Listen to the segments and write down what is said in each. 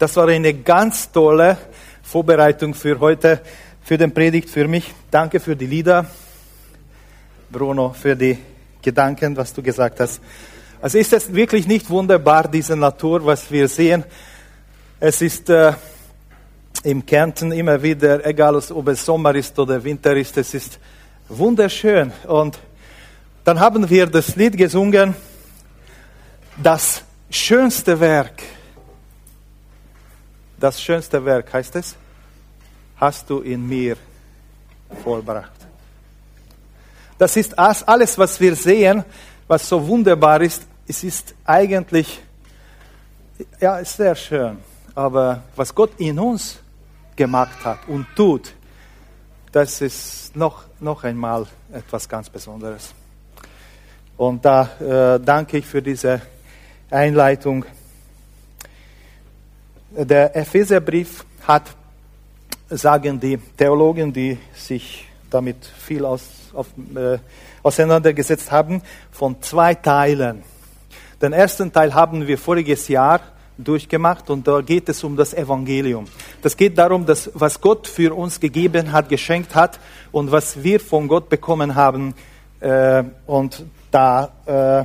Das war eine ganz tolle Vorbereitung für heute, für den Predigt, für mich. Danke für die Lieder, Bruno, für die Gedanken, was du gesagt hast. Also ist es wirklich nicht wunderbar, diese Natur, was wir sehen. Es ist äh, im Kärnten immer wieder, egal ob es Sommer ist oder Winter ist, es ist wunderschön. Und dann haben wir das Lied gesungen, das schönste Werk das schönste Werk, heißt es, hast du in mir vollbracht. Das ist alles, was wir sehen, was so wunderbar ist. Es ist eigentlich, ja, ist sehr schön. Aber was Gott in uns gemacht hat und tut, das ist noch, noch einmal etwas ganz Besonderes. Und da äh, danke ich für diese Einleitung. Der Epheserbrief hat, sagen die Theologen, die sich damit viel aus, auf, äh, auseinandergesetzt haben, von zwei Teilen. Den ersten Teil haben wir voriges Jahr durchgemacht und da geht es um das Evangelium. Das geht darum, dass was Gott für uns gegeben hat, geschenkt hat und was wir von Gott bekommen haben. Äh, und da äh,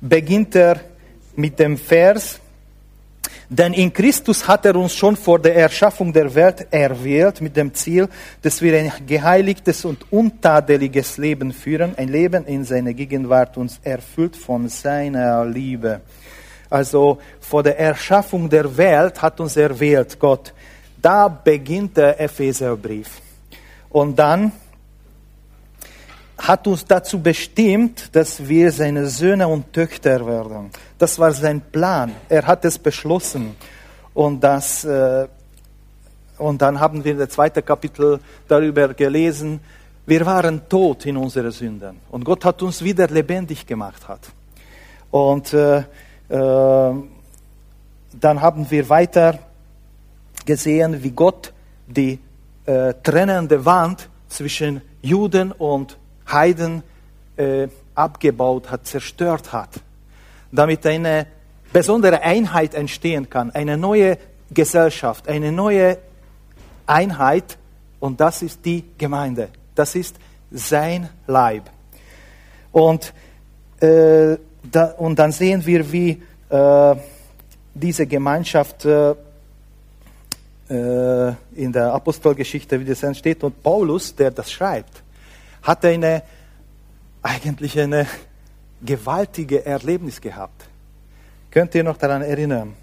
beginnt er mit dem Vers denn in Christus hat er uns schon vor der Erschaffung der Welt erwählt mit dem Ziel, dass wir ein geheiligtes und untadeliges Leben führen, ein Leben in seiner Gegenwart uns erfüllt von seiner Liebe. Also vor der Erschaffung der Welt hat uns erwählt Gott. Da beginnt der Epheserbrief. Und dann hat uns dazu bestimmt, dass wir seine Söhne und Töchter werden. Das war sein Plan. Er hat es beschlossen. Und, das, äh, und dann haben wir das zweite Kapitel darüber gelesen. Wir waren tot in unseren Sünden. Und Gott hat uns wieder lebendig gemacht. Hat. Und äh, äh, dann haben wir weiter gesehen, wie Gott die äh, trennende Wand zwischen Juden und Heiden äh, abgebaut hat, zerstört hat, damit eine besondere Einheit entstehen kann, eine neue Gesellschaft, eine neue Einheit. Und das ist die Gemeinde, das ist sein Leib. Und, äh, da, und dann sehen wir, wie äh, diese Gemeinschaft äh, äh in der Apostelgeschichte, wie das entsteht. Und Paulus, der das schreibt, hat eine, eigentlich eine gewaltige Erlebnis gehabt. Könnt ihr noch daran erinnern?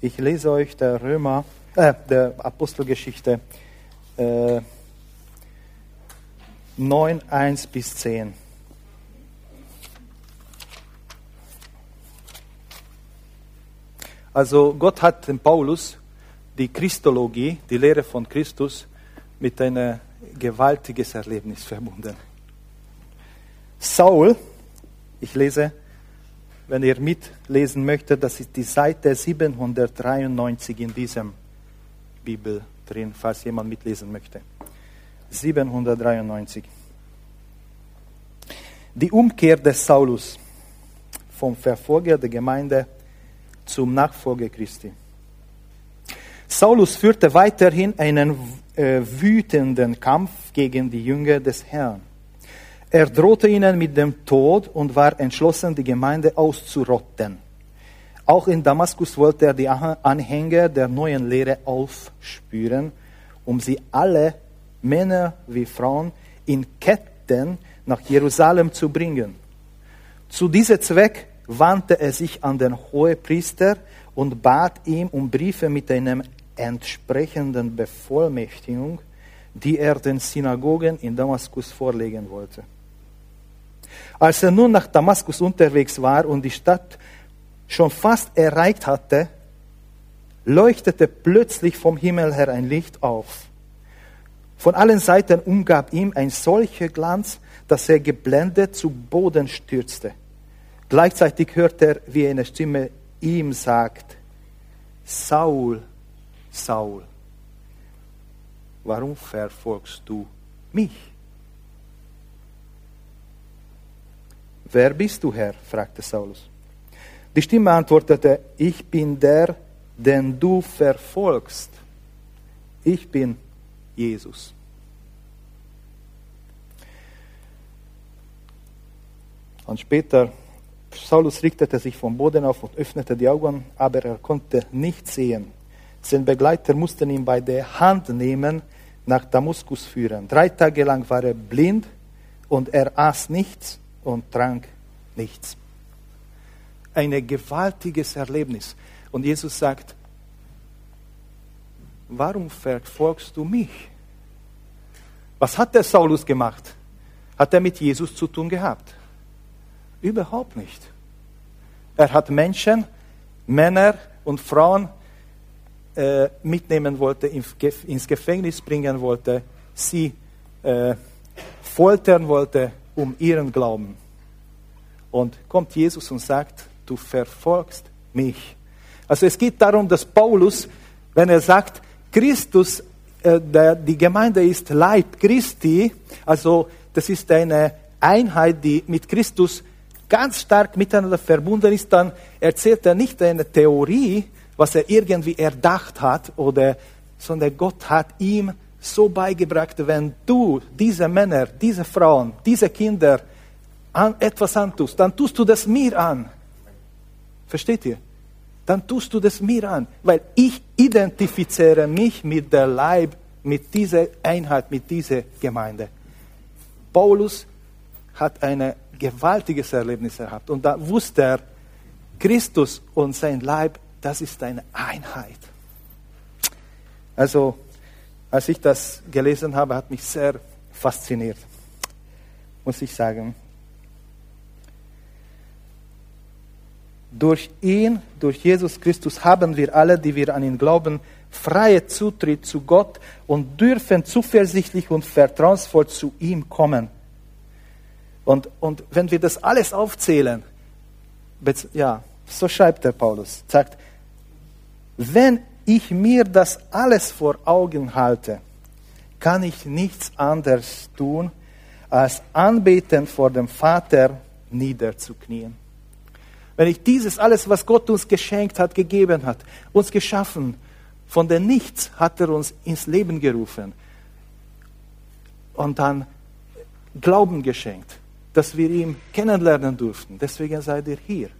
Ich lese euch der Römer, äh, der Apostelgeschichte äh, 9, 1 bis 10. Also Gott hat dem Paulus die Christologie, die Lehre von Christus, mit einer gewaltiges Erlebnis verbunden. Saul, ich lese, wenn ihr mitlesen möchtet, das ist die Seite 793 in diesem Bibel drin, falls jemand mitlesen möchte. 793. Die Umkehr des Saulus vom Verfolger der Gemeinde zum Nachfolger Christi. Saulus führte weiterhin einen äh, wütenden Kampf gegen die Jünger des Herrn. Er drohte ihnen mit dem Tod und war entschlossen, die Gemeinde auszurotten. Auch in Damaskus wollte er die Anhänger der neuen Lehre aufspüren, um sie alle, Männer wie Frauen, in Ketten nach Jerusalem zu bringen. Zu diesem Zweck wandte er sich an den Hohepriester und bat ihm um Briefe mit einem entsprechenden Bevollmächtigung, die er den Synagogen in Damaskus vorlegen wollte. Als er nun nach Damaskus unterwegs war und die Stadt schon fast erreicht hatte, leuchtete plötzlich vom Himmel her ein Licht auf. Von allen Seiten umgab ihm ein solcher Glanz, dass er geblendet zu Boden stürzte. Gleichzeitig hörte er, wie eine Stimme ihm sagt, Saul, Saul, warum verfolgst du mich? Wer bist du, Herr? fragte Saulus. Die Stimme antwortete, ich bin der, den du verfolgst. Ich bin Jesus. Und später, Saulus richtete sich vom Boden auf und öffnete die Augen, aber er konnte nichts sehen. Sein Begleiter mussten ihn bei der Hand nehmen, nach Damaskus führen. Drei Tage lang war er blind und er aß nichts und trank nichts. Ein gewaltiges Erlebnis. Und Jesus sagt, warum verfolgst du mich? Was hat der Saulus gemacht? Hat er mit Jesus zu tun gehabt? Überhaupt nicht. Er hat Menschen, Männer und Frauen äh, mitnehmen wollte, ins Gefängnis bringen wollte, sie äh, foltern wollte um ihren Glauben. Und kommt Jesus und sagt, du verfolgst mich. Also es geht darum, dass Paulus, wenn er sagt, Christus, äh, der, die Gemeinde ist Leib Christi, also das ist eine Einheit, die mit Christus ganz stark miteinander verbunden ist, dann erzählt er nicht eine Theorie, was er irgendwie erdacht hat, oder, sondern Gott hat ihm so beigebracht, wenn du diese Männer, diese Frauen, diese Kinder an, etwas antust, dann tust du das mir an. Versteht ihr? Dann tust du das mir an, weil ich identifiziere mich mit der Leib, mit dieser Einheit, mit dieser Gemeinde. Paulus hat eine gewaltiges Erlebnis gehabt. Und da wusste er, Christus und sein Leib, das ist eine Einheit. Also, als ich das gelesen habe, hat mich sehr fasziniert, muss ich sagen. Durch ihn, durch Jesus Christus haben wir alle, die wir an ihn glauben, freie Zutritt zu Gott und dürfen zuversichtlich und vertrauensvoll zu ihm kommen. Und, und wenn wir das alles aufzählen, ja, so schreibt der Paulus, sagt, wenn ich mir das alles vor Augen halte, kann ich nichts anderes tun, als anbeten vor dem Vater niederzuknien. Wenn ich dieses alles, was Gott uns geschenkt hat, gegeben hat, uns geschaffen, von dem Nichts hat er uns ins Leben gerufen und dann Glauben geschenkt dass wir ihn kennenlernen durften. Deswegen seid ihr hier.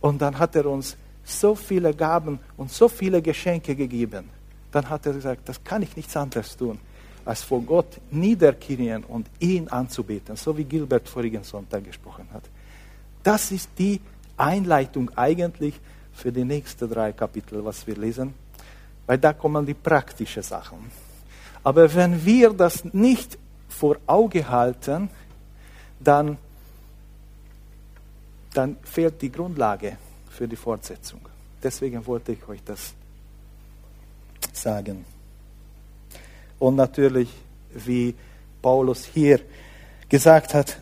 Und dann hat er uns so viele Gaben und so viele Geschenke gegeben. Dann hat er gesagt, das kann ich nichts anderes tun, als vor Gott niederknien und ihn anzubeten, so wie Gilbert vorigen Sonntag gesprochen hat. Das ist die Einleitung eigentlich für die nächsten drei Kapitel, was wir lesen, weil da kommen die praktischen Sachen. Aber wenn wir das nicht vor Auge halten, dann, dann fehlt die Grundlage für die Fortsetzung. Deswegen wollte ich euch das sagen. Und natürlich, wie Paulus hier gesagt hat,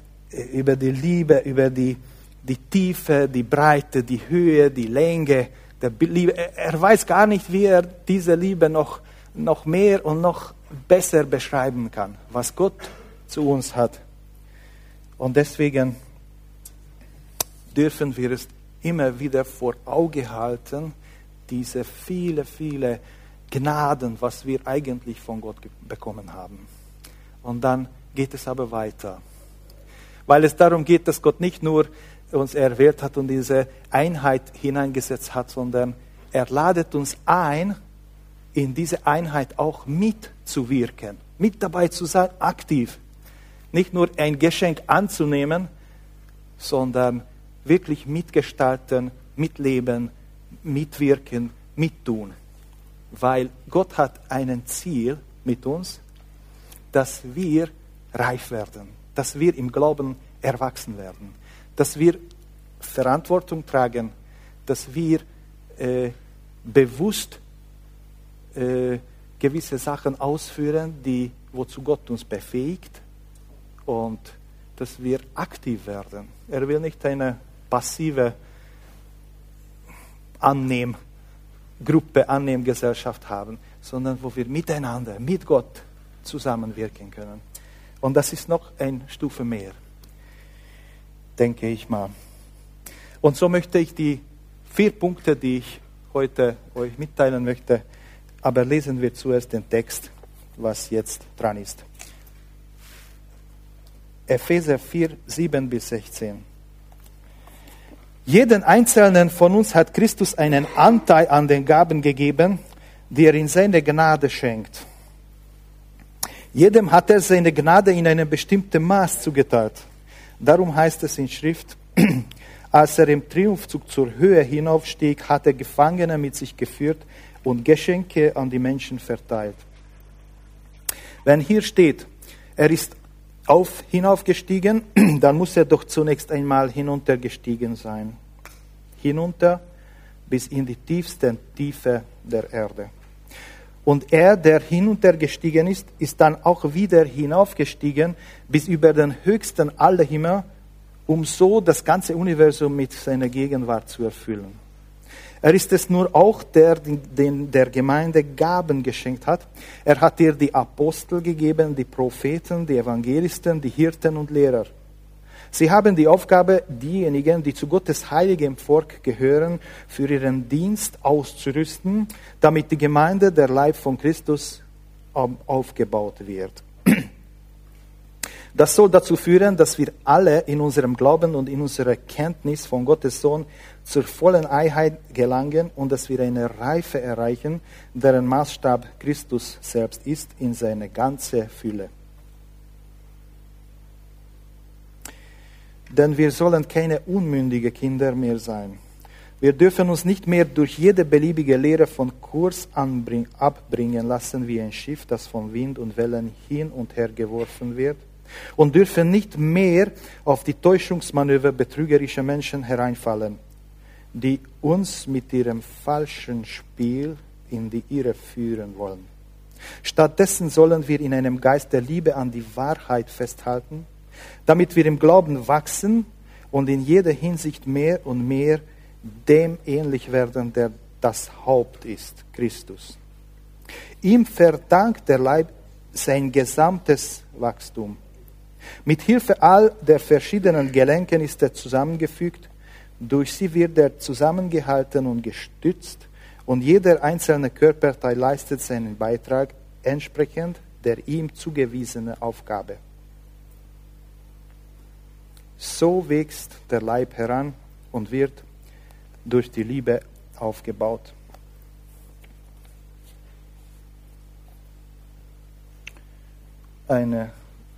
über die Liebe, über die, die Tiefe, die Breite, die Höhe, die Länge der Liebe. Er weiß gar nicht, wie er diese Liebe noch, noch mehr und noch besser beschreiben kann, was Gott zu uns hat. Und deswegen dürfen wir es immer wieder vor Auge halten, diese viele, viele Gnaden, was wir eigentlich von Gott bekommen haben. Und dann geht es aber weiter. Weil es darum geht, dass Gott nicht nur uns erwählt hat und diese Einheit hineingesetzt hat, sondern er ladet uns ein, in diese Einheit auch mitzuwirken, mit dabei zu sein, aktiv. Nicht nur ein Geschenk anzunehmen, sondern wirklich mitgestalten, mitleben, mitwirken, mittun. Weil Gott hat ein Ziel mit uns, dass wir reif werden, dass wir im Glauben erwachsen werden, dass wir Verantwortung tragen, dass wir äh, bewusst äh, gewisse Sachen ausführen, die, wozu Gott uns befähigt und dass wir aktiv werden. Er will nicht eine passive Annehmgruppe, Annehmgesellschaft haben, sondern wo wir miteinander, mit Gott zusammenwirken können. Und das ist noch eine Stufe mehr, denke ich mal. Und so möchte ich die vier Punkte, die ich heute euch mitteilen möchte. Aber lesen wir zuerst den Text, was jetzt dran ist. Epheser 4, 7 bis 16. Jeden einzelnen von uns hat Christus einen Anteil an den Gaben gegeben, die er in seine Gnade schenkt. Jedem hat er seine Gnade in einem bestimmten Maß zugeteilt. Darum heißt es in Schrift, als er im Triumphzug zur Höhe hinaufstieg, hat er Gefangene mit sich geführt und Geschenke an die Menschen verteilt. Wenn hier steht, er ist auf, hinaufgestiegen, dann muss er doch zunächst einmal hinuntergestiegen sein. Hinunter bis in die tiefsten Tiefe der Erde. Und er, der hinuntergestiegen ist, ist dann auch wieder hinaufgestiegen bis über den höchsten aller Himmel, um so das ganze Universum mit seiner Gegenwart zu erfüllen. Er ist es nur auch, der den der Gemeinde Gaben geschenkt hat. Er hat ihr die Apostel gegeben, die Propheten, die Evangelisten, die Hirten und Lehrer. Sie haben die Aufgabe, diejenigen, die zu Gottes heiligem Volk gehören, für ihren Dienst auszurüsten, damit die Gemeinde, der Leib von Christus, aufgebaut wird. Das soll dazu führen, dass wir alle in unserem Glauben und in unserer Kenntnis von Gottes Sohn zur vollen Einheit gelangen und dass wir eine Reife erreichen, deren Maßstab Christus selbst ist in seiner ganzen Fülle. Denn wir sollen keine unmündigen Kinder mehr sein. Wir dürfen uns nicht mehr durch jede beliebige Lehre von Kurs abbringen lassen wie ein Schiff, das von Wind und Wellen hin und her geworfen wird und dürfen nicht mehr auf die Täuschungsmanöver betrügerischer Menschen hereinfallen, die uns mit ihrem falschen Spiel in die Irre führen wollen. Stattdessen sollen wir in einem Geist der Liebe an die Wahrheit festhalten, damit wir im Glauben wachsen und in jeder Hinsicht mehr und mehr dem ähnlich werden, der das Haupt ist, Christus. Ihm verdankt der Leib sein gesamtes Wachstum. Mit Hilfe all der verschiedenen Gelenken ist er zusammengefügt, durch sie wird er zusammengehalten und gestützt und jeder einzelne Körperteil leistet seinen Beitrag entsprechend der ihm zugewiesenen Aufgabe. So wächst der Leib heran und wird durch die Liebe aufgebaut. Eine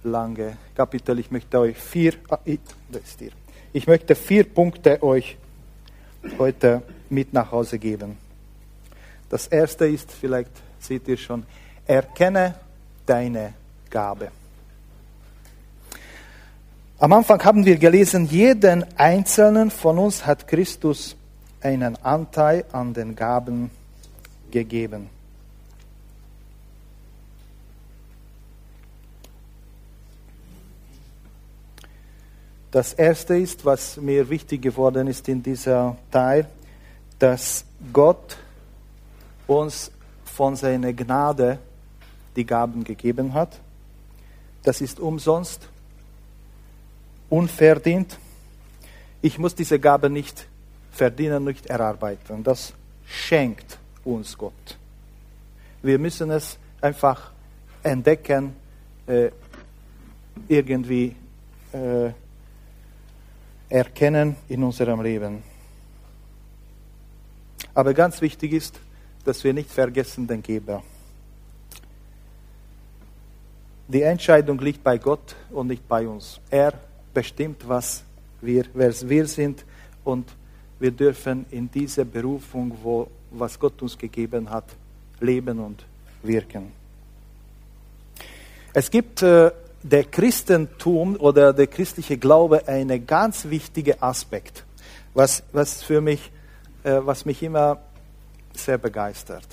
lange Kapitel. Ich möchte euch vier, ah, ich möchte vier Punkte euch heute mit nach Hause geben. Das erste ist, vielleicht seht ihr schon, erkenne deine Gabe. Am Anfang haben wir gelesen, jeden Einzelnen von uns hat Christus einen Anteil an den Gaben gegeben. Das erste ist, was mir wichtig geworden ist in dieser Teil, dass Gott uns von seiner Gnade die Gaben gegeben hat. Das ist umsonst, unverdient. Ich muss diese Gabe nicht verdienen, nicht erarbeiten. Das schenkt uns Gott. Wir müssen es einfach entdecken, äh, irgendwie äh, erkennen in unserem Leben. Aber ganz wichtig ist, dass wir nicht vergessen den Geber. Die Entscheidung liegt bei Gott und nicht bei uns. Er bestimmt, was wir, wer wir sind und wir dürfen in dieser Berufung, wo, was Gott uns gegeben hat, leben und wirken. Es gibt äh, der Christentum oder der christliche Glaube ein ganz wichtiger Aspekt, was, was für mich, äh, was mich immer sehr begeistert.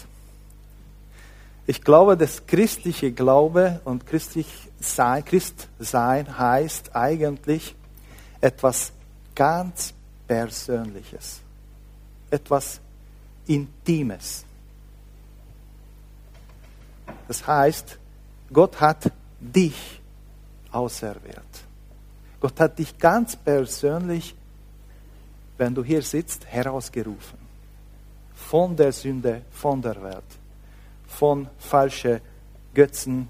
Ich glaube, das christliche Glaube und christlich sein, Christ sein heißt eigentlich etwas ganz Persönliches, etwas Intimes. Das heißt, Gott hat dich auserwählt. Gott hat dich ganz persönlich wenn du hier sitzt, herausgerufen. Von der Sünde, von der Welt, von falschen Götzen,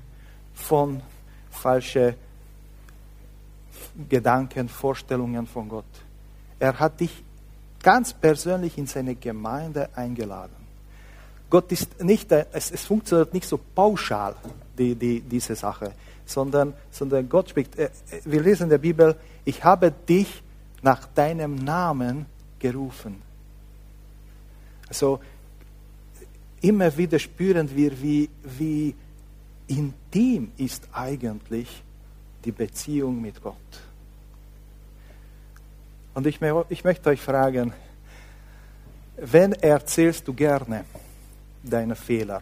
von falschen Gedanken, Vorstellungen von Gott. Er hat dich ganz persönlich in seine Gemeinde eingeladen. Gott ist nicht, es, es funktioniert nicht so pauschal, die, die, diese Sache, sondern, sondern Gott spricht. Äh, wir lesen in der Bibel, ich habe dich nach deinem Namen gerufen. Also immer wieder spüren wir, wie, wie intim ist eigentlich die Beziehung mit Gott. Und ich, ich möchte euch fragen, wenn erzählst du gerne deine Fehler?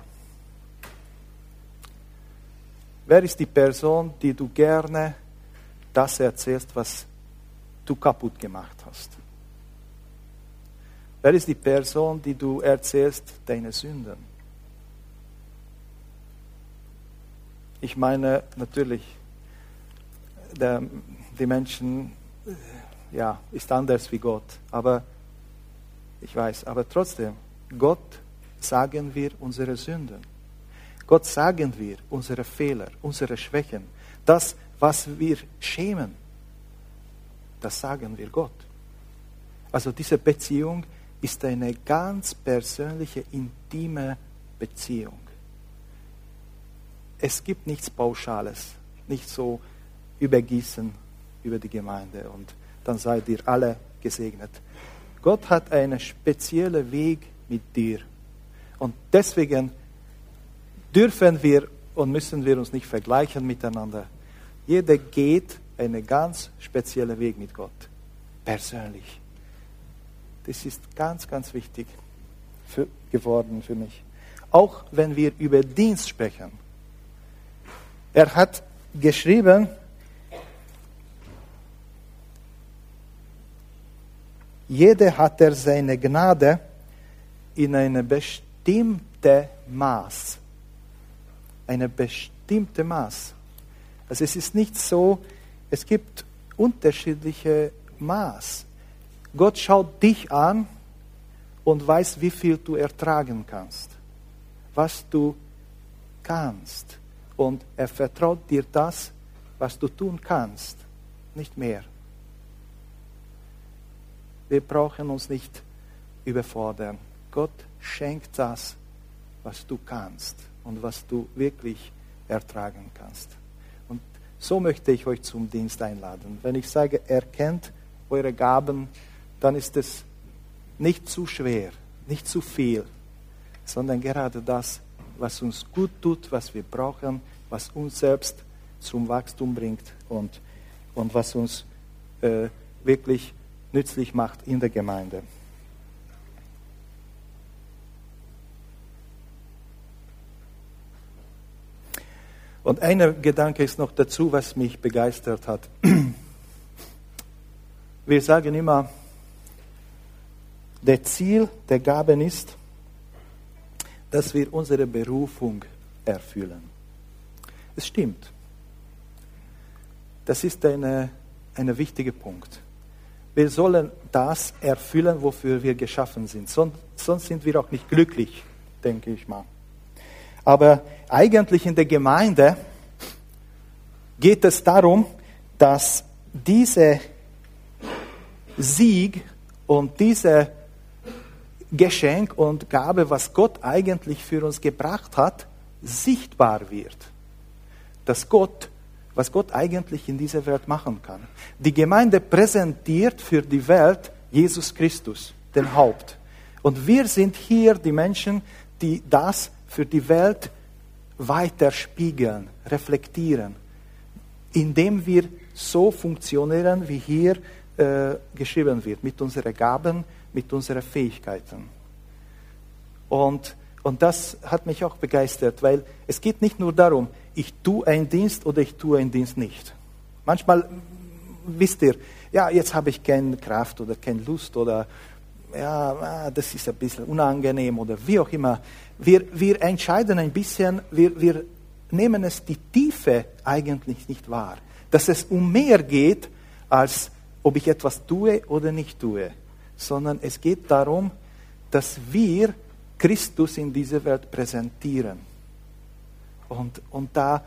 Wer ist die Person, die du gerne das erzählst, was du kaputt gemacht hast? Wer ist die Person, die du erzählst deine Sünden? Ich meine natürlich, der, die Menschen, ja, ist anders wie Gott. Aber ich weiß, aber trotzdem, Gott sagen wir unsere Sünden. Gott sagen wir unsere Fehler, unsere Schwächen. Das, was wir schämen, das sagen wir Gott. Also diese Beziehung ist eine ganz persönliche, intime Beziehung. Es gibt nichts Pauschales, nicht so übergießen über die Gemeinde und dann seid ihr alle gesegnet. Gott hat einen speziellen Weg mit dir. Und deswegen dürfen wir und müssen wir uns nicht vergleichen miteinander. Jeder geht einen ganz speziellen Weg mit Gott, persönlich. Das ist ganz, ganz wichtig für, geworden für mich. Auch wenn wir über Dienst sprechen. Er hat geschrieben, jeder hat er seine Gnade in eine bestimmte Maß. Eine bestimmte Maß. Also es ist nicht so, es gibt unterschiedliche Maß. Gott schaut dich an und weiß, wie viel du ertragen kannst, was du kannst. Und er vertraut dir das, was du tun kannst, nicht mehr. Wir brauchen uns nicht überfordern. Gott schenkt das, was du kannst und was du wirklich ertragen kannst. Und so möchte ich euch zum Dienst einladen. Wenn ich sage, erkennt eure Gaben, dann ist es nicht zu schwer, nicht zu viel, sondern gerade das, was uns gut tut, was wir brauchen, was uns selbst zum Wachstum bringt und, und was uns äh, wirklich nützlich macht in der Gemeinde. Und ein Gedanke ist noch dazu, was mich begeistert hat. Wir sagen immer, der Ziel der Gaben ist, dass wir unsere Berufung erfüllen. Es stimmt. Das ist ein eine wichtiger Punkt. Wir sollen das erfüllen, wofür wir geschaffen sind. Sonst sind wir auch nicht glücklich, denke ich mal. Aber eigentlich in der Gemeinde geht es darum, dass dieser Sieg und diese Geschenk und Gabe, was Gott eigentlich für uns gebracht hat, sichtbar wird. Dass Gott was Gott eigentlich in dieser Welt machen kann. Die Gemeinde präsentiert für die Welt Jesus Christus, den Haupt. Und wir sind hier die Menschen, die das für die Welt weiterspiegeln, reflektieren, indem wir so funktionieren, wie hier äh, geschrieben wird, mit unseren Gaben, mit unseren Fähigkeiten. Und, und das hat mich auch begeistert, weil es geht nicht nur darum, ich tue einen Dienst oder ich tue einen Dienst nicht. Manchmal wisst ihr, ja, jetzt habe ich keine Kraft oder keine Lust oder ja, ah, das ist ein bisschen unangenehm oder wie auch immer. Wir, wir entscheiden ein bisschen, wir, wir nehmen es die Tiefe eigentlich nicht wahr. Dass es um mehr geht, als ob ich etwas tue oder nicht tue. Sondern es geht darum, dass wir Christus in dieser Welt präsentieren. Und, und da,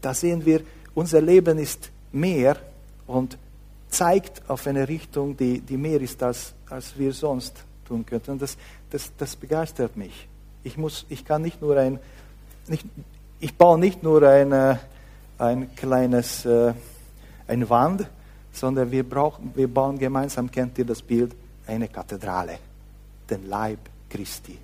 da sehen wir, unser Leben ist mehr und zeigt auf eine Richtung, die, die mehr ist, als, als wir sonst tun könnten. Das, das, das begeistert mich. Ich, muss, ich kann nicht nur ein, nicht, ich baue nicht nur eine, ein kleines, äh, eine Wand, sondern wir, brauchen, wir bauen gemeinsam, kennt ihr das Bild, eine Kathedrale, den Leib Christi.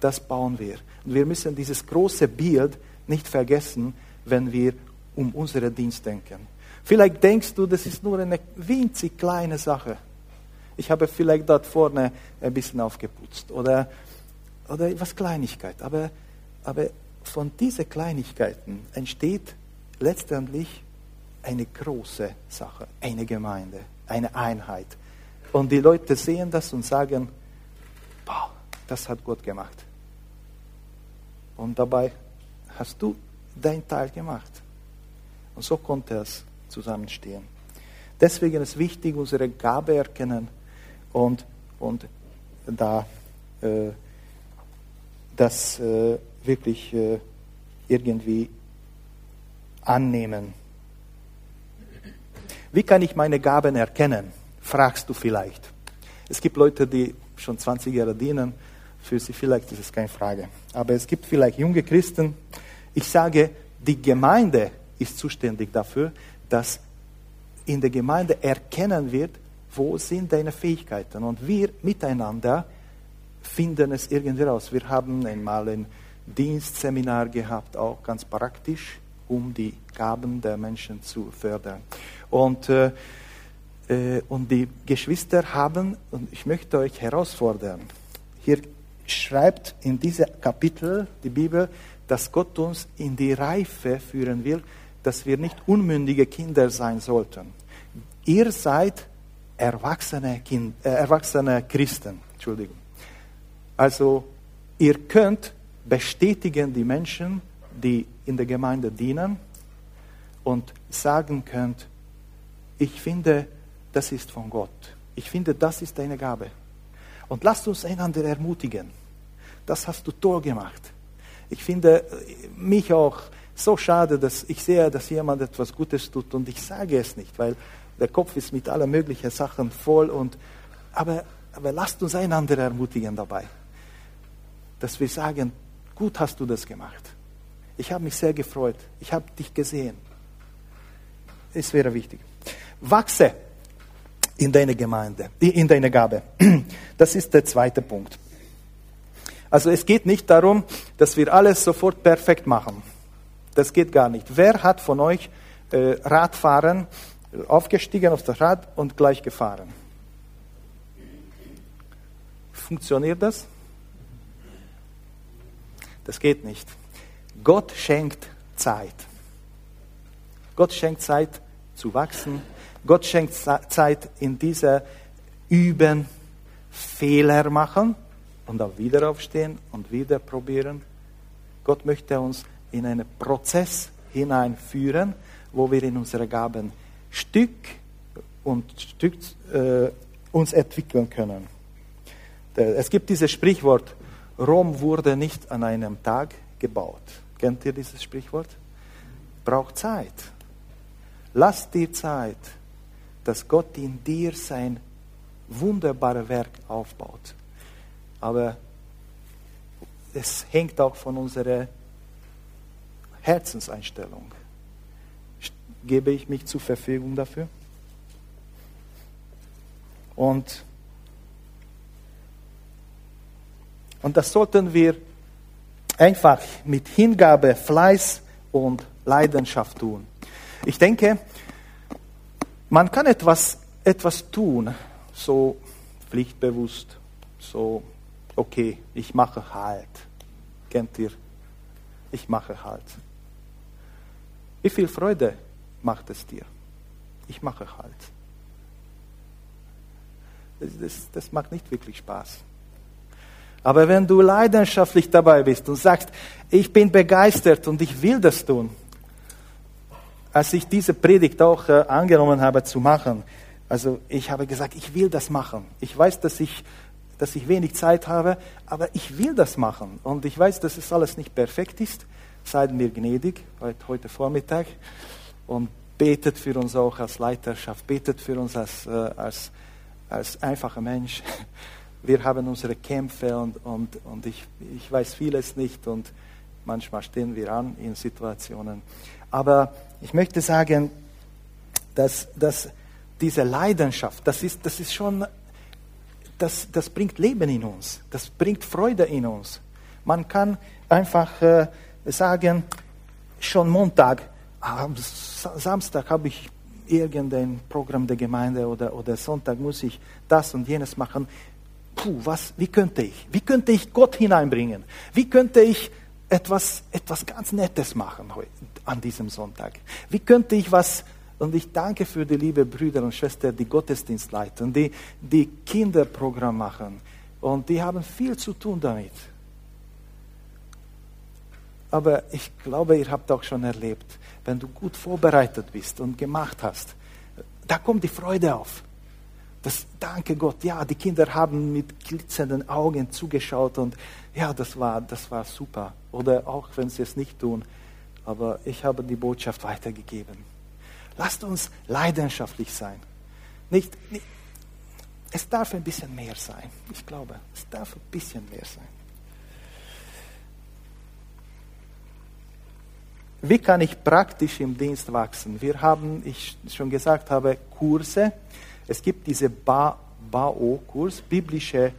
Das bauen wir. Und wir müssen dieses große Bild nicht vergessen, wenn wir um unseren Dienst denken. Vielleicht denkst du, das ist nur eine winzig kleine Sache. Ich habe vielleicht dort vorne ein bisschen aufgeputzt oder, oder etwas Kleinigkeit. Aber, aber von diesen Kleinigkeiten entsteht letztendlich eine große Sache, eine Gemeinde, eine Einheit. Und die Leute sehen das und sagen, boah, das hat Gott gemacht. Und dabei hast du dein Teil gemacht. Und so konnte es zusammenstehen. Deswegen ist wichtig, unsere Gabe erkennen und, und da äh, das äh, wirklich äh, irgendwie annehmen. Wie kann ich meine Gaben erkennen? Fragst du vielleicht. Es gibt Leute, die schon 20 Jahre dienen. Für sie vielleicht ist es keine Frage. Aber es gibt vielleicht junge Christen. Ich sage, die Gemeinde ist zuständig dafür, dass in der Gemeinde erkennen wird, wo sind deine Fähigkeiten. Und wir miteinander finden es irgendwie raus. Wir haben einmal ein Dienstseminar gehabt, auch ganz praktisch, um die Gaben der Menschen zu fördern. Und, äh, äh, und die Geschwister haben, und ich möchte euch herausfordern, hier schreibt in diesem Kapitel die Bibel, dass Gott uns in die Reife führen will, dass wir nicht unmündige Kinder sein sollten. Ihr seid erwachsene, kind, äh, erwachsene Christen. Entschuldigung. Also ihr könnt bestätigen die Menschen, die in der Gemeinde dienen und sagen könnt, ich finde, das ist von Gott. Ich finde, das ist deine Gabe. Und lasst uns einander ermutigen. Das hast du toll gemacht. Ich finde mich auch so schade, dass ich sehe, dass jemand etwas Gutes tut und ich sage es nicht, weil der Kopf ist mit aller möglichen Sachen voll. Und, aber, aber lasst uns einander ermutigen dabei, dass wir sagen, gut hast du das gemacht. Ich habe mich sehr gefreut. Ich habe dich gesehen. Es wäre wichtig. Wachse in deine Gemeinde, in deine Gabe. Das ist der zweite Punkt. Also es geht nicht darum, dass wir alles sofort perfekt machen. Das geht gar nicht. Wer hat von euch äh, Radfahren aufgestiegen auf das Rad und gleich gefahren? Funktioniert das? Das geht nicht. Gott schenkt Zeit. Gott schenkt Zeit zu wachsen. Gott schenkt Zeit in dieser Üben, Fehler machen und auch wieder aufstehen und wieder probieren. Gott möchte uns in einen Prozess hineinführen, wo wir in unsere Gaben Stück und Stück äh, uns entwickeln können. Es gibt dieses Sprichwort, Rom wurde nicht an einem Tag gebaut. Kennt ihr dieses Sprichwort? Braucht Zeit. Lass dir Zeit, dass Gott in dir sein wunderbares Werk aufbaut. Aber es hängt auch von unserer Herzenseinstellung. Gebe ich mich zur Verfügung dafür? Und, und das sollten wir einfach mit Hingabe, Fleiß und Leidenschaft tun. Ich denke, man kann etwas, etwas tun, so pflichtbewusst, so, okay, ich mache halt. Kennt ihr? Ich mache halt. Wie viel Freude macht es dir? Ich mache halt. Das, das, das macht nicht wirklich Spaß. Aber wenn du leidenschaftlich dabei bist und sagst, ich bin begeistert und ich will das tun, als ich diese Predigt auch äh, angenommen habe zu machen, Also ich habe gesagt, ich will das machen. Ich weiß, dass ich, dass ich wenig Zeit habe, aber ich will das machen. Und ich weiß, dass es alles nicht perfekt ist. Seid mir gnädig heute, Vormittag und betet für uns auch als Leiterschaft, betet für uns als, äh, als, als einfacher Mensch. Wir haben unsere Kämpfe und, und, und ich, ich weiß vieles nicht und manchmal stehen wir an in Situationen. Aber ich möchte sagen, dass, dass diese Leidenschaft, das ist, das ist schon, das, das bringt Leben in uns, das bringt Freude in uns. Man kann einfach äh, sagen, schon Montag, am Samstag habe ich irgendein Programm der Gemeinde oder, oder Sonntag muss ich das und jenes machen. Puh, was, wie könnte ich? Wie könnte ich Gott hineinbringen? Wie könnte ich etwas, etwas ganz Nettes machen an diesem Sonntag? Wie könnte ich was und ich danke für die liebe Brüder und Schwestern, die Gottesdienst leiten, die, die Kinderprogramm machen. Und die haben viel zu tun damit. Aber ich glaube, ihr habt auch schon erlebt, wenn du gut vorbereitet bist und gemacht hast, da kommt die Freude auf. Das, danke Gott, ja, die Kinder haben mit glitzernden Augen zugeschaut und ja, das war, das war super. Oder auch wenn sie es nicht tun, aber ich habe die Botschaft weitergegeben. Lasst uns leidenschaftlich sein. Nicht, nicht, es darf ein bisschen mehr sein. Ich glaube, es darf ein bisschen mehr sein. Wie kann ich praktisch im Dienst wachsen? Wir haben, ich schon gesagt habe, Kurse. Es gibt diese BAO-Kurs, biblische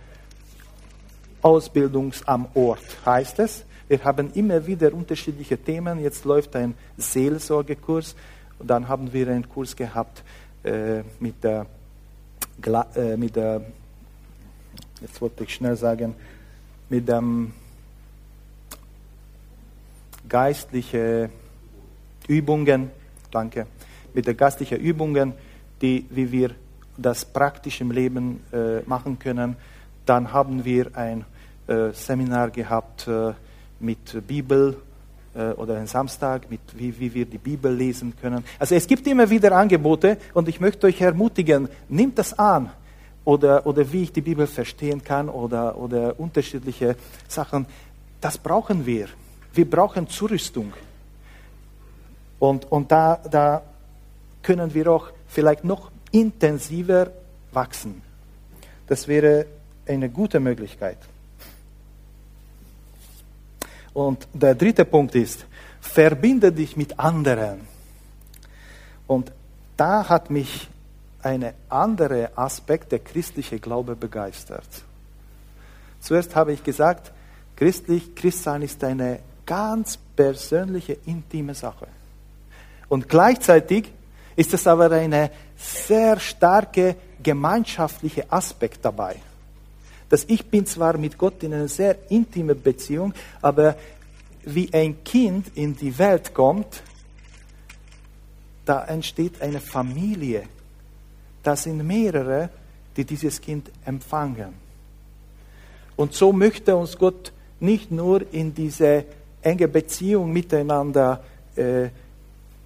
Ausbildung am Ort, heißt es. Wir haben immer wieder unterschiedliche Themen. Jetzt läuft ein Seelsorgekurs. Und dann haben wir einen Kurs gehabt äh, mit, der, äh, mit der, jetzt wollte ich schnell sagen, mit dem geistlichen Übungen, danke, mit der geistlichen Übungen, die, wie wir das praktisch im Leben äh, machen können. Dann haben wir ein äh, Seminar gehabt äh, mit Bibel, äh, oder einen Samstag, mit wie, wie wir die Bibel lesen können. Also es gibt immer wieder Angebote und ich möchte euch ermutigen, nimmt das an. Oder, oder wie ich die Bibel verstehen kann oder, oder unterschiedliche Sachen. Das brauchen wir. Wir brauchen Zurüstung. Und, und da, da können wir auch vielleicht noch intensiver wachsen. Das wäre eine gute Möglichkeit. Und der dritte Punkt ist, verbinde dich mit anderen. Und da hat mich ein anderer Aspekt der christliche Glaube begeistert. Zuerst habe ich gesagt, christlich Christsein ist eine ganz persönliche, intime Sache. Und gleichzeitig ist es aber eine sehr starke gemeinschaftliche Aspekt dabei dass ich bin zwar mit Gott in einer sehr intimen Beziehung, aber wie ein Kind in die Welt kommt, da entsteht eine Familie. Da sind mehrere, die dieses Kind empfangen. Und so möchte uns Gott nicht nur in diese enge Beziehung miteinander äh,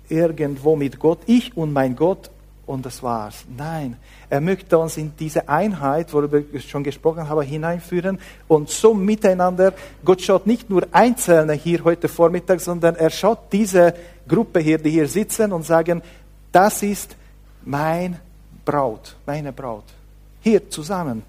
irgendwo mit Gott, ich und mein Gott, und das war's. Nein, er möchte uns in diese Einheit, worüber ich schon gesprochen habe, hineinführen und so miteinander. Gott schaut nicht nur Einzelne hier heute Vormittag, sondern er schaut diese Gruppe hier, die hier sitzen und sagen, das ist mein Braut, meine Braut. Hier zusammen.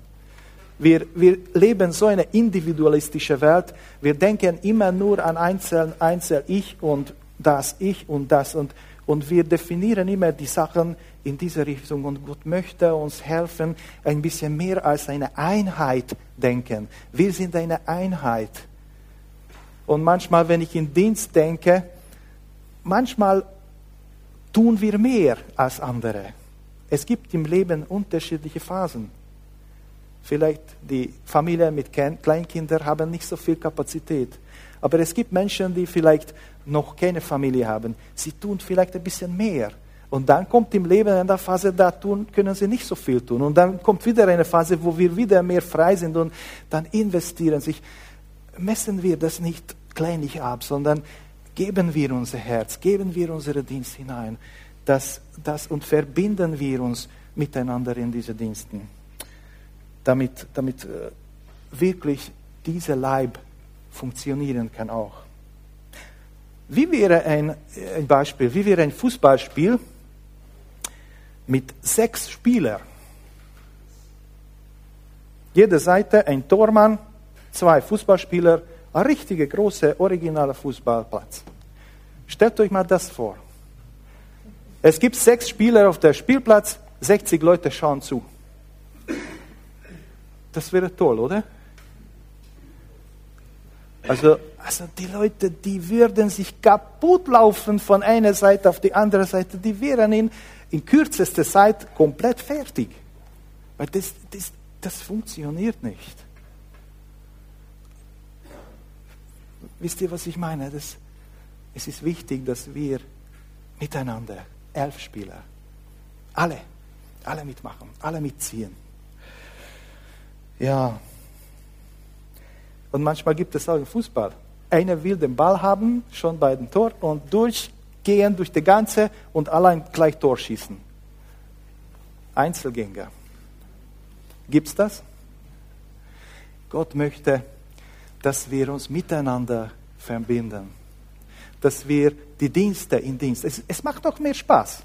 Wir, wir leben so eine individualistische Welt. Wir denken immer nur an Einzeln, Einzel, ich und das, ich und das. Und, und wir definieren immer die Sachen in diese Richtung und Gott möchte uns helfen, ein bisschen mehr als eine Einheit denken. Wir sind eine Einheit. Und manchmal, wenn ich in Dienst denke, manchmal tun wir mehr als andere. Es gibt im Leben unterschiedliche Phasen. Vielleicht die Familien mit Kleinkindern haben nicht so viel Kapazität. Aber es gibt Menschen, die vielleicht noch keine Familie haben. Sie tun vielleicht ein bisschen mehr. Und dann kommt im Leben eine Phase, da tun, können sie nicht so viel tun. Und dann kommt wieder eine Phase, wo wir wieder mehr frei sind und dann investieren sich. Messen wir das nicht kleinlich ab, sondern geben wir unser Herz, geben wir unseren Dienst hinein. das, das und verbinden wir uns miteinander in diese Diensten, damit, damit äh, wirklich dieser Leib funktionieren kann auch. Wie wäre ein, ein Beispiel, wie wäre ein Fußballspiel mit sechs Spielern? Jede Seite ein Tormann, zwei Fußballspieler, ein richtiger großer, originaler Fußballplatz. Stellt euch mal das vor. Es gibt sechs Spieler auf dem Spielplatz, 60 Leute schauen zu. Das wäre toll, oder? Also, also die Leute, die würden sich kaputt laufen von einer Seite auf die andere Seite, die wären in, in kürzester Zeit komplett fertig. Weil das, das, das funktioniert nicht. Wisst ihr, was ich meine? Das, es ist wichtig, dass wir miteinander, elf Spieler, alle, alle mitmachen, alle mitziehen. Ja. Und manchmal gibt es auch im Fußball. Einer will den Ball haben, schon bei dem Tor, und durchgehen durch die ganze und allein gleich Tor schießen. Einzelgänger. Gibt es das? Gott möchte, dass wir uns miteinander verbinden. Dass wir die Dienste in Dienst. Es, es macht auch mehr Spaß.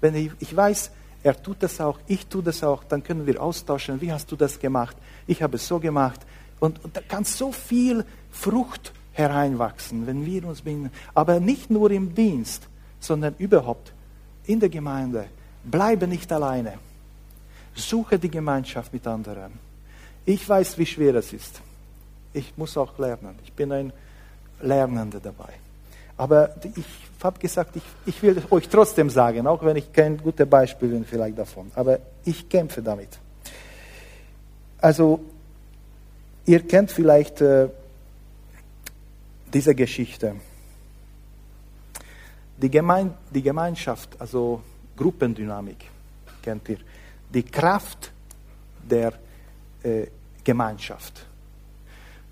Wenn ich, ich weiß, er tut das auch, ich tue das auch, dann können wir austauschen. Wie hast du das gemacht? Ich habe es so gemacht. Und, und da kann so viel Frucht hereinwachsen, wenn wir uns binden. Aber nicht nur im Dienst, sondern überhaupt in der Gemeinde. Bleibe nicht alleine. Suche die Gemeinschaft mit anderen. Ich weiß, wie schwer es ist. Ich muss auch lernen. Ich bin ein Lernender dabei. Aber ich habe gesagt, ich, ich will euch trotzdem sagen, auch wenn ich kein gutes Beispiel bin vielleicht davon. Aber ich kämpfe damit. Also, ihr kennt vielleicht äh, diese Geschichte. Die, Gemein die Gemeinschaft, also Gruppendynamik, kennt ihr die Kraft der äh, Gemeinschaft.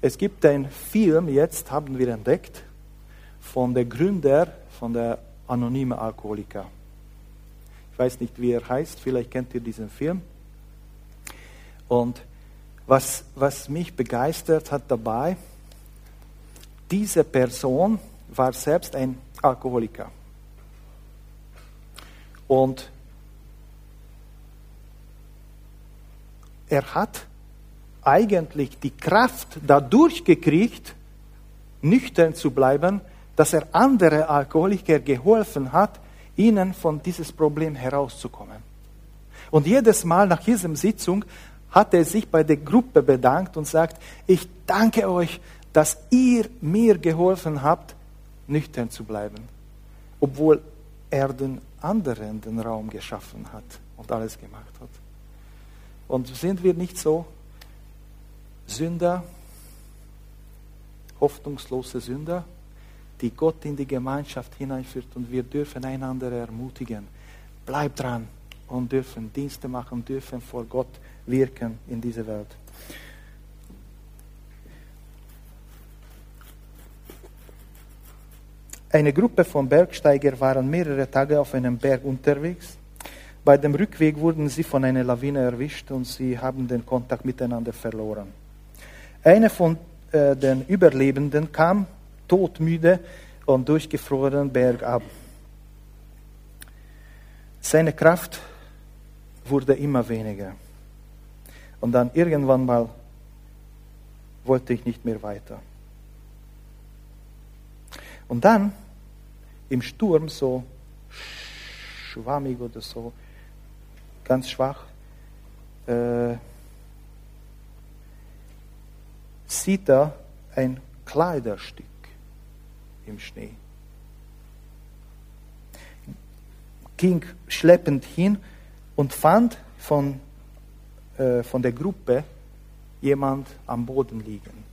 Es gibt einen Film, jetzt haben wir entdeckt, von der Gründer von der anonymen Alkoholiker. Ich weiß nicht, wie er heißt, vielleicht kennt ihr diesen Film. Und was, was mich begeistert hat dabei, diese Person war selbst ein Alkoholiker. Und er hat eigentlich die Kraft dadurch gekriegt, nüchtern zu bleiben, dass er andere Alkoholiker geholfen hat, ihnen von dieses Problem herauszukommen. Und jedes Mal nach dieser Sitzung hat er sich bei der Gruppe bedankt und sagt, ich danke euch, dass ihr mir geholfen habt, nüchtern zu bleiben. Obwohl er den anderen den Raum geschaffen hat und alles gemacht hat. Und sind wir nicht so Sünder, hoffnungslose Sünder, die Gott in die Gemeinschaft hineinführt und wir dürfen einander ermutigen. Bleib dran und dürfen Dienste machen, dürfen vor Gott wirken in dieser Welt. Eine Gruppe von Bergsteigern waren mehrere Tage auf einem Berg unterwegs. Bei dem Rückweg wurden sie von einer Lawine erwischt und sie haben den Kontakt miteinander verloren. Einer von äh, den Überlebenden kam todmüde und durchgefroren bergab. Seine Kraft wurde immer weniger. Und dann irgendwann mal wollte ich nicht mehr weiter. Und dann im Sturm so schwammig oder so ganz schwach, äh, sieht er ein Kleiderstück im Schnee. Ging schleppend hin und fand von, äh, von der Gruppe jemand am Boden liegen.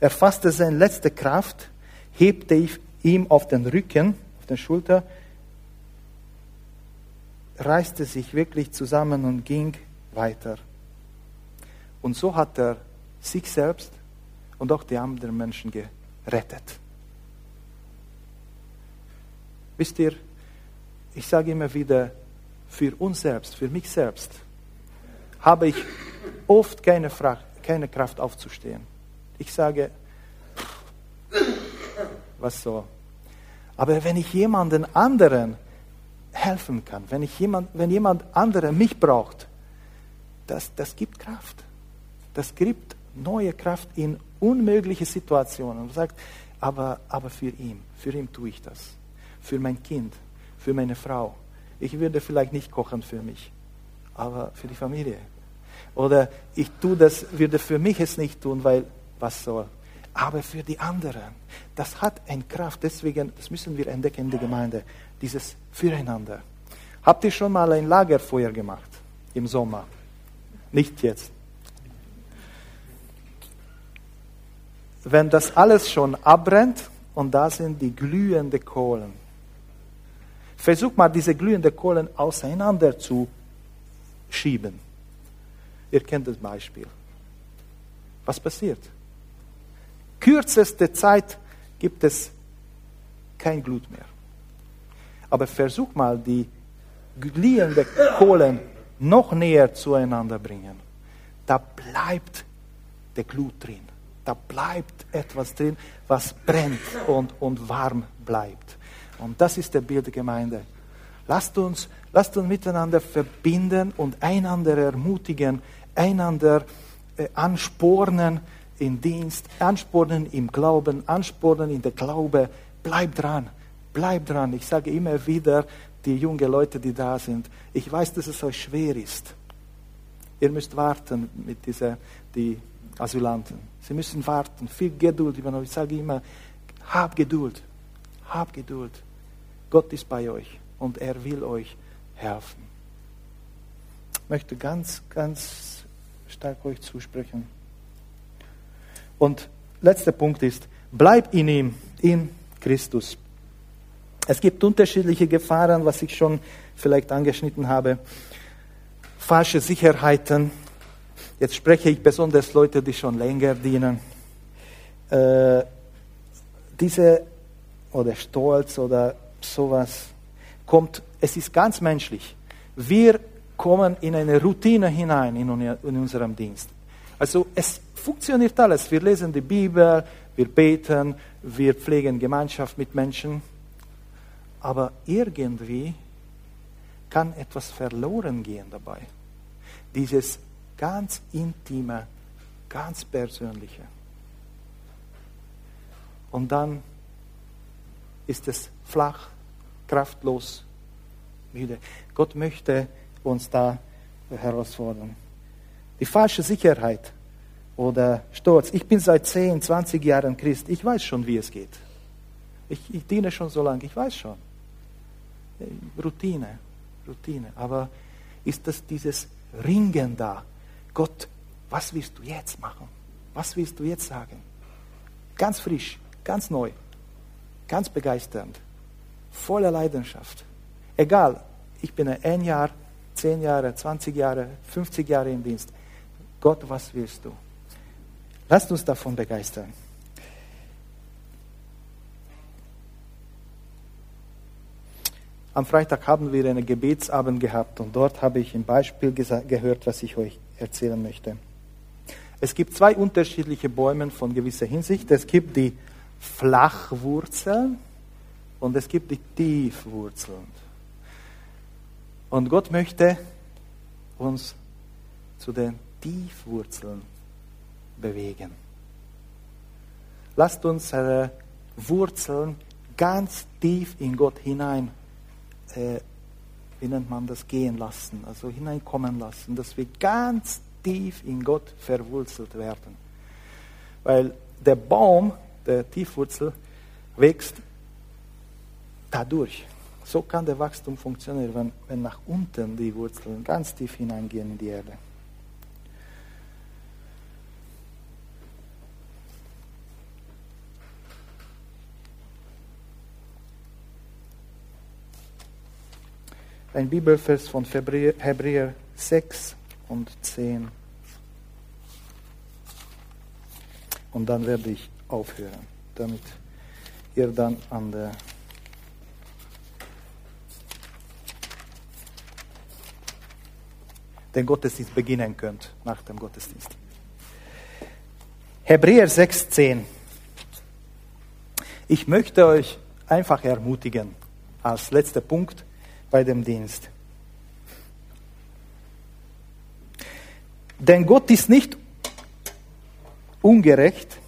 Er fasste seine letzte Kraft, hebte ihm auf den Rücken, auf den Schulter reißte sich wirklich zusammen und ging weiter. Und so hat er sich selbst und auch die anderen Menschen gerettet. Wisst ihr, ich sage immer wieder, für uns selbst, für mich selbst, habe ich oft keine, Fra keine Kraft aufzustehen. Ich sage, was so. Aber wenn ich jemanden anderen helfen kann, wenn, ich jemand, wenn jemand anderer mich braucht, das, das gibt Kraft. Das gibt neue Kraft in unmögliche Situationen. Und sagt, aber, aber für ihn, für ihn tue ich das. Für mein Kind, für meine Frau. Ich würde vielleicht nicht kochen für mich, aber für die Familie. Oder ich tue das, würde für mich es nicht tun, weil was soll. Aber für die anderen, das hat eine Kraft. Deswegen, das müssen wir entdecken in der Gemeinde, dieses Füreinander. Habt ihr schon mal ein Lagerfeuer gemacht im Sommer? Nicht jetzt. Wenn das alles schon abbrennt und da sind die glühenden Kohlen. Versuch mal, diese glühenden Kohlen auseinander zu schieben. Ihr kennt das Beispiel. Was passiert? Kürzeste Zeit gibt es kein Glut mehr. Aber versuch mal, die glühenden Kohlen noch näher zueinander bringen. Da bleibt der Glut drin. Da bleibt etwas drin, was brennt und, und warm bleibt. Und das ist der Bild der Gemeinde. Lasst uns, lasst uns miteinander verbinden und einander ermutigen, einander äh, anspornen in Dienst, anspornen im Glauben, anspornen in der Glaube. Bleib dran, bleib dran. Ich sage immer wieder, die jungen Leute, die da sind, ich weiß, dass es euch schwer ist. Ihr müsst warten mit dieser, die Asylanten. Sie müssen warten, viel Geduld. Ich sage immer, hab Geduld, hab Geduld. Gott ist bei euch und er will euch helfen. Ich möchte ganz, ganz stark euch zusprechen. Und letzter Punkt ist, bleib in ihm, in Christus. Es gibt unterschiedliche Gefahren, was ich schon vielleicht angeschnitten habe. Falsche Sicherheiten. Jetzt spreche ich besonders Leute, die schon länger dienen. Äh, diese oder Stolz oder sowas kommt, es ist ganz menschlich. Wir kommen in eine Routine hinein in, unserem Dienst. Also es funktioniert alles. Wir lesen die Bibel, wir beten, wir pflegen Gemeinschaft mit Menschen. Aber irgendwie kann etwas verloren gehen dabei. Dieses ganz intime, ganz persönliche. Und dann ist es flach, kraftlos, müde. Gott möchte uns da herausfordern. Die falsche Sicherheit oder Stolz. Ich bin seit 10, 20 Jahren Christ. Ich weiß schon, wie es geht. Ich, ich diene schon so lange. Ich weiß schon. Routine, Routine. Aber ist das dieses Ringen da? Gott, was willst du jetzt machen? Was willst du jetzt sagen? Ganz frisch, ganz neu, ganz begeisternd, voller Leidenschaft. Egal, ich bin ein Jahr 10 Jahre, 20 Jahre, 50 Jahre im Dienst. Gott, was willst du? Lasst uns davon begeistern. Am Freitag haben wir einen Gebetsabend gehabt und dort habe ich ein Beispiel gehört, was ich euch erzählen möchte. Es gibt zwei unterschiedliche Bäume von gewisser Hinsicht. Es gibt die Flachwurzeln und es gibt die Tiefwurzeln. Und Gott möchte uns zu den Tiefwurzeln bewegen. Lasst uns unsere Wurzeln ganz tief in Gott hinein, äh, wie nennt man das, gehen lassen, also hineinkommen lassen, dass wir ganz tief in Gott verwurzelt werden. Weil der Baum, der Tiefwurzel, wächst dadurch. So kann der Wachstum funktionieren, wenn, wenn nach unten die Wurzeln ganz tief hineingehen in die Erde. Ein Bibelvers von Hebräer 6 und 10. Und dann werde ich aufhören, damit ihr dann an der den Gottesdienst beginnen könnt, nach dem Gottesdienst. Hebräer 6,10. Ich möchte euch einfach ermutigen, als letzter Punkt bei dem Dienst. Denn Gott ist nicht ungerecht,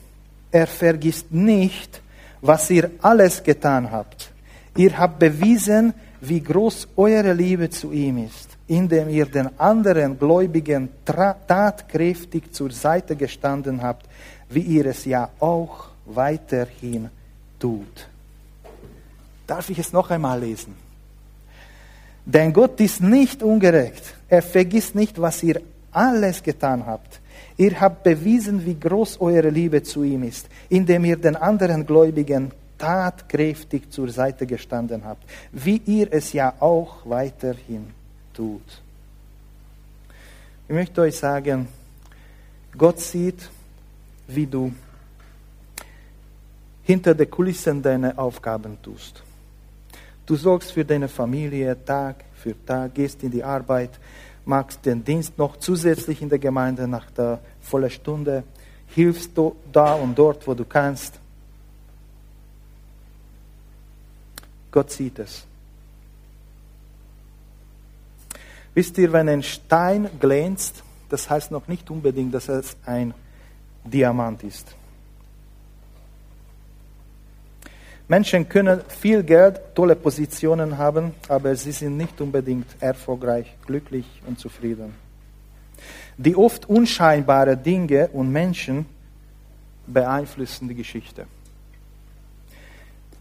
er vergisst nicht, was ihr alles getan habt. Ihr habt bewiesen, wie groß eure Liebe zu ihm ist, indem ihr den anderen Gläubigen tatkräftig zur Seite gestanden habt, wie ihr es ja auch weiterhin tut. Darf ich es noch einmal lesen? Denn Gott ist nicht ungerecht. Er vergisst nicht, was ihr alles getan habt. Ihr habt bewiesen, wie groß eure Liebe zu ihm ist, indem ihr den anderen Gläubigen tatkräftig zur Seite gestanden habt, wie ihr es ja auch weiterhin tut. Ich möchte euch sagen, Gott sieht, wie du hinter den Kulissen deine Aufgaben tust. Du sorgst für deine Familie Tag für Tag, gehst in die Arbeit, machst den Dienst noch zusätzlich in der Gemeinde nach der vollen Stunde, hilfst du da und dort, wo du kannst. Gott sieht es. Wisst ihr, wenn ein Stein glänzt, das heißt noch nicht unbedingt, dass es ein Diamant ist. Menschen können viel Geld, tolle Positionen haben, aber sie sind nicht unbedingt erfolgreich, glücklich und zufrieden. Die oft unscheinbaren Dinge und Menschen beeinflussen die Geschichte.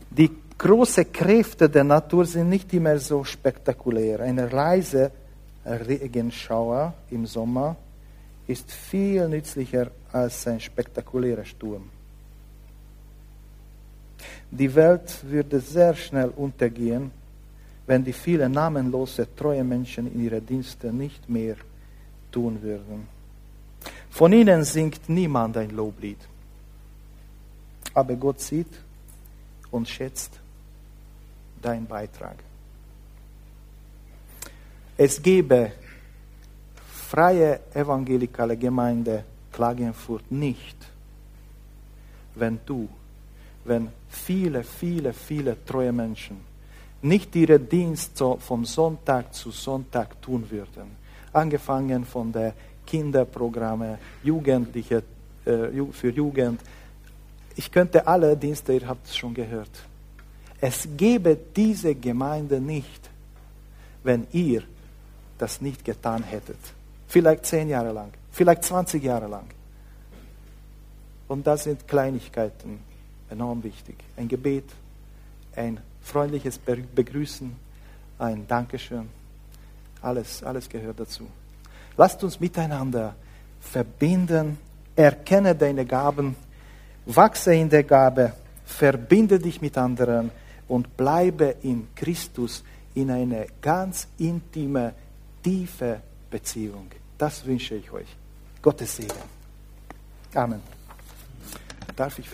Die großen Kräfte der Natur sind nicht immer so spektakulär. Eine Reise Regenschauer im Sommer ist viel nützlicher als ein spektakulärer Sturm. Die Welt würde sehr schnell untergehen, wenn die vielen namenlose, treue Menschen in ihre Dienste nicht mehr tun würden. Von ihnen singt niemand ein Loblied. Aber Gott sieht und schätzt deinen Beitrag. Es gäbe freie evangelikale Gemeinde Klagenfurt nicht, wenn du, wenn viele, viele, viele treue Menschen nicht ihren Dienst vom Sonntag zu Sonntag tun würden. Angefangen von der Kinderprogramme, Jugendliche, äh, für Jugend. Ich könnte alle Dienste, ihr habt es schon gehört. Es gäbe diese Gemeinde nicht, wenn ihr das nicht getan hättet. Vielleicht zehn Jahre lang, vielleicht 20 Jahre lang. Und das sind Kleinigkeiten, enorm wichtig. Ein Gebet, ein freundliches Begrüßen, ein Dankeschön. Alles, alles gehört dazu. Lasst uns miteinander verbinden, erkenne deine Gaben, wachse in der Gabe, verbinde dich mit anderen und bleibe in Christus in eine ganz intime, tiefe Beziehung. Das wünsche ich euch. Gottes Segen. Amen. Darf ich